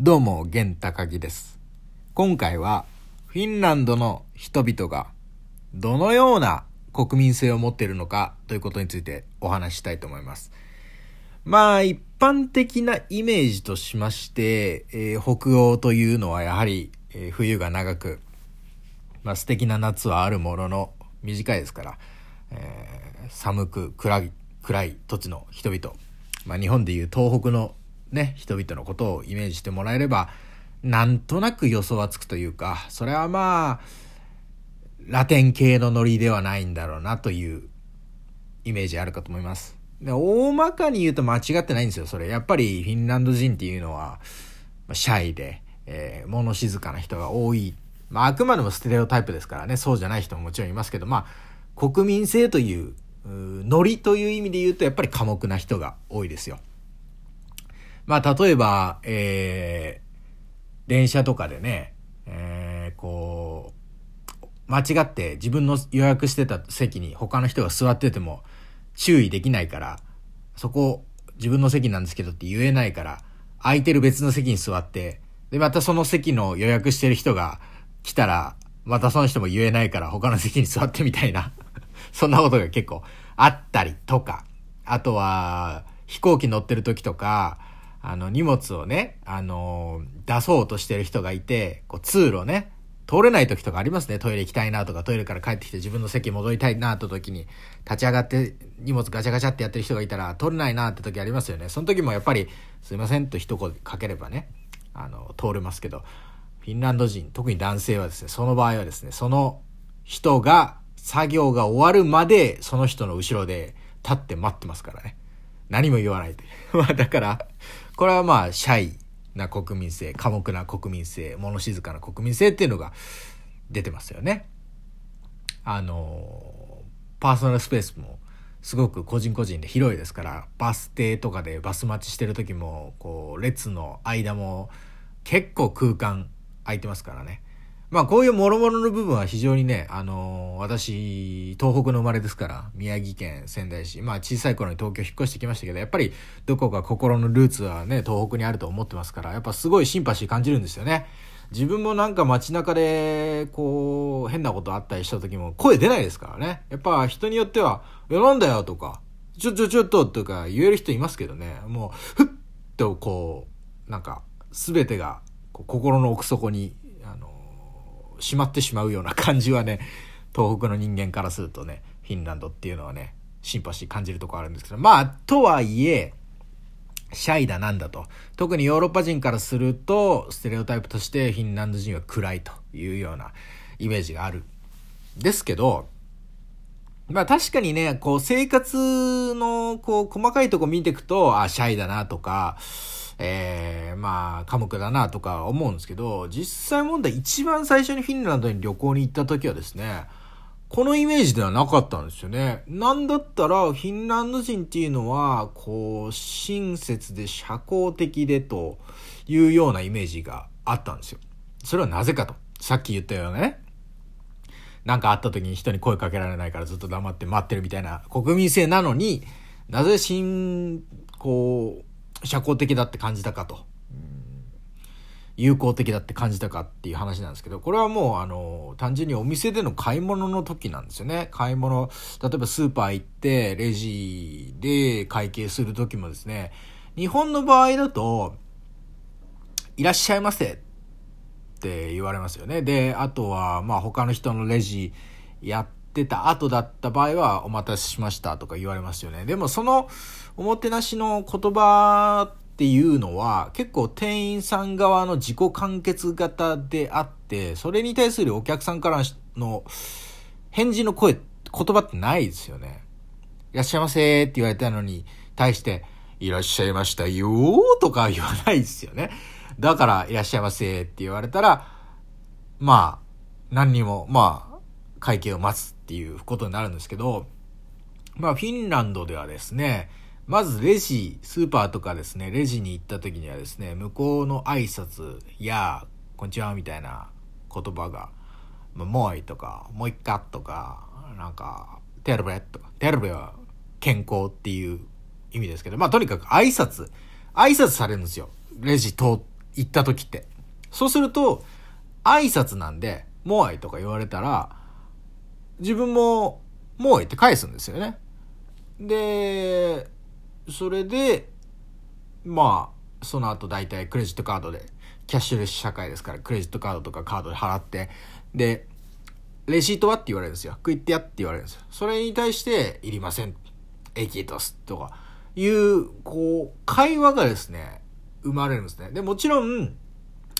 どうも、玄高木です。今回は、フィンランドの人々が、どのような国民性を持っているのかということについてお話ししたいと思います。まあ、一般的なイメージとしまして、えー北欧というのはやはり、えー冬が長く、まあ、素敵な夏はあるものの短いですから、えー寒く暗い暗い土地の人々、まあ、日本でいう東北のね人々のことをイメージしてもらえればなんとなく予想はつくというかそれはまあラテン系のノリではないんだろうなというイメージあるかと思います。で大まかに言うと間違ってないんですよ、それ。やっぱりフィンランド人っていうのは、まあシャイで、えー物静かな人が多い。まあ、あくまでもステレオタイプですからね、そうじゃない人ももちろんいますけど、まあ、国民性という、ノリという意味で言うと、やっぱり寡黙な人が多いですよ。まあ、例えば、えー電車とかでね、えーこう、間違って自分の予約してた席に他の人が座ってても注意できないから、そこ自分の席なんですけどって言えないから、空いてる別の席に座って、で、またその席の予約してる人が来たら、またその人も言えないから他の席に座ってみたいな、そんなことが結構あったりとか、あとは飛行機乗ってる時とか、あの荷物をね、あの出そうとしてる人がいて、こう通路ね、通れない時とかありますね。トイレ行きたいなとか、トイレから帰ってきて自分の席戻りたいなって時に、立ち上がって荷物ガチャガチャってやってる人がいたら、通れないなって時ありますよね。その時もやっぱり、すいませんと一言かければね、あの、通れますけど、フィンランド人、特に男性はですね、その場合はですね、その人が、作業が終わるまで、その人の後ろで立って待ってますからね。何も言わないで。まあだから、これはまあ、シャイな国民性、寡黙な国民性、物静かな国民性っていうのが出てますよね。あの、パーソナルスペースもすごく個人個人で広いですから、バス停とかでバス待ちしてる時も、こう、列の間も結構空間空いてますからね。まあこういう諸々の部分は非常にね、あのー私、東北の生まれですから、宮城県仙台市、まあ小さい頃に東京引っ越してきましたけど、やっぱりどこか心のルーツはね、東北にあると思ってますから、やっぱすごいシンパシー感じるんですよね。自分もなんか街中で、こう、変なことあったりした時も声出ないですからね。やっぱ人によっては、いやなんだよとか、ちょちょちょっととか言える人いますけどね、もう、ふっとこう、なんか、すべてが心の奥底に、しまってしまうような感じはね、東北の人間からするとね、フィンランドっていうのはね、シンパシー感じるとこあるんですけど、まあ、とはいえ、シャイだなんだと。特にヨーロッパ人からすると、ステレオタイプとしてフィンランド人は暗いというようなイメージがある。ですけど、まあ確かにね、こう生活のこう細かいとこ見ていくと、あ、シャイだなとか、えー、まあ、寡黙だなとか思うんですけど、実際問題一番最初にフィンランドに旅行に行った時はですね、このイメージではなかったんですよね。なんだったら、フィンランド人っていうのは、こう、親切で社交的でというようなイメージがあったんですよ。それはなぜかと。さっき言ったようなね、なんかあった時に人に声かけられないからずっと黙って待ってるみたいな国民性なのに、なぜ新、こう、社交的だって感じたかと。友好的だって感じたかっていう話なんですけど、これはもうあの、単純にお店での買い物の時なんですよね。買い物、例えばスーパー行って、レジで会計する時もですね、日本の場合だと、いらっしゃいませって言われますよね。で、あとは、まあ他の人のレジやってた後だった場合は、お待たせしましたとか言われますよね。でもその、おもてなしの言葉っていうのは、結構店員さん側の自己完結型であって、それに対するお客さんからの返事の声、言葉ってないですよね。いらっしゃいませって言われたのに、対して、いらっしゃいましたよーとか言わないですよね。だから、いらっしゃいませって言われたら、まあ、何にも、まあ、会計を待つっていうことになるんですけど、まあ、フィンランドではですね、まずレジ、スーパーとかですね、レジに行った時にはですね、向こうの挨拶や、こんにちはみたいな言葉が、もういとか、もう一回とか、なんか、テルベとか、テルベは健康っていう意味ですけど、まあとにかく挨拶、挨拶されるんですよ。レジ通行った時って。そうすると、挨拶なんで、モアイとか言われたら、自分も、モアイって返すんですよね。で、それで、まあ、その後大体クレジットカードで、キャッシュレス社会ですから、クレジットカードとかカードで払って、で、レシートはって言われるんですよ。食いってやって言われるんですよ。それに対して、いりません。エキートスとか、いう、こう、会話がですね、生まれるんですね。で、もちろん、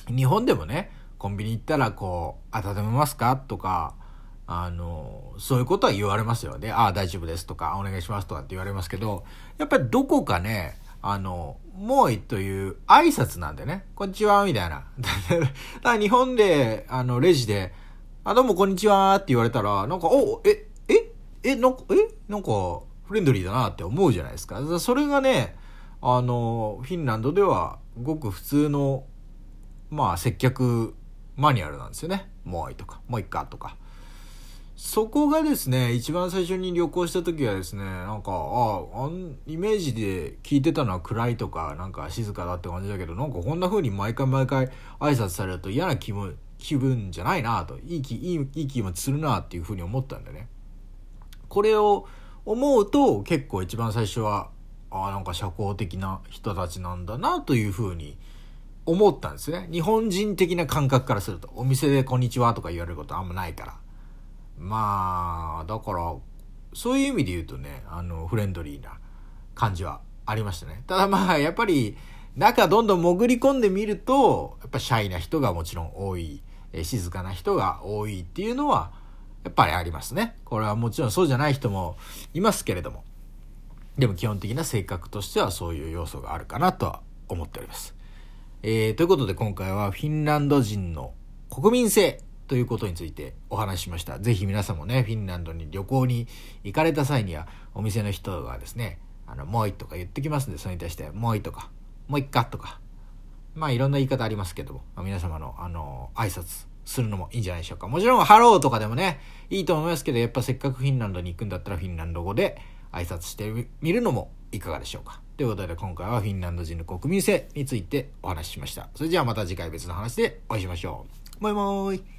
日本でもね、コンビニ行ったらこう、温めますかとか、あの、そういうことは言われますよね。ああ、大丈夫ですとか、お願いしますとかって言われますけど、やっぱりどこかね、あの、もういという挨拶なんでね、こんにちは、みたいな。だから日本で、あの、レジで、あ、どうもこんにちはって言われたら、なんか、お、え、え、え、なんか、え、なんか、フレンドリーだなって思うじゃないですか。それがね、あの、フィンランドでは、ごく普通の、まあ、接客マニュアルなんですよね。もういとか、もういっかとか。そこがですね、一番最初に旅行した時はですね、なんか、ああ、イメージで聞いてたのは暗いとか、なんか静かだって感じだけど、なんかこんな風に毎回毎回挨拶されると嫌な気分、気分じゃないなと、いい気、いい、いい気持ちするなっていう風に思ったんでね。これを思うと結構一番最初は、ああ、なんか社交的な人たちなんだなという風に思ったんですね。日本人的な感覚からすると。お店でこんにちはとか言われることあんまないから。まあ、だから、そういう意味で言うとね、あの、フレンドリーな感じはありましたね。ただまあ、やっぱり、中どんどん潜り込んでみると、やっぱシャイな人がもちろん多い、え静かな人が多いっていうのは、やっぱりありますね。これはもちろんそうじゃない人もいますけれども。でも基本的な性格としてはそういう要素があるかなとは思っております。えー、ということで今回はフィンランド人の国民性ということについてお話ししました。ぜひ皆さんもね、フィンランドに旅行に行かれた際には、お店の人がですね、あの、もういとか言ってきますんで、それに対して、もういとか、もういっかとか、まあいろんな言い方ありますけども、まあ、皆様の、あの、挨拶するのもいいんじゃないでしょうか。もちろん、ハローとかでもね、いいと思いますけど、やっぱせっかくフィンランドに行くんだったら、フィンランド語で挨拶してみるのもいかがでしょうか。ということで、今回はフィンランド人の国民性についてお話ししました。それじゃあまた次回別の話でお会いしましょう。 Moi moi。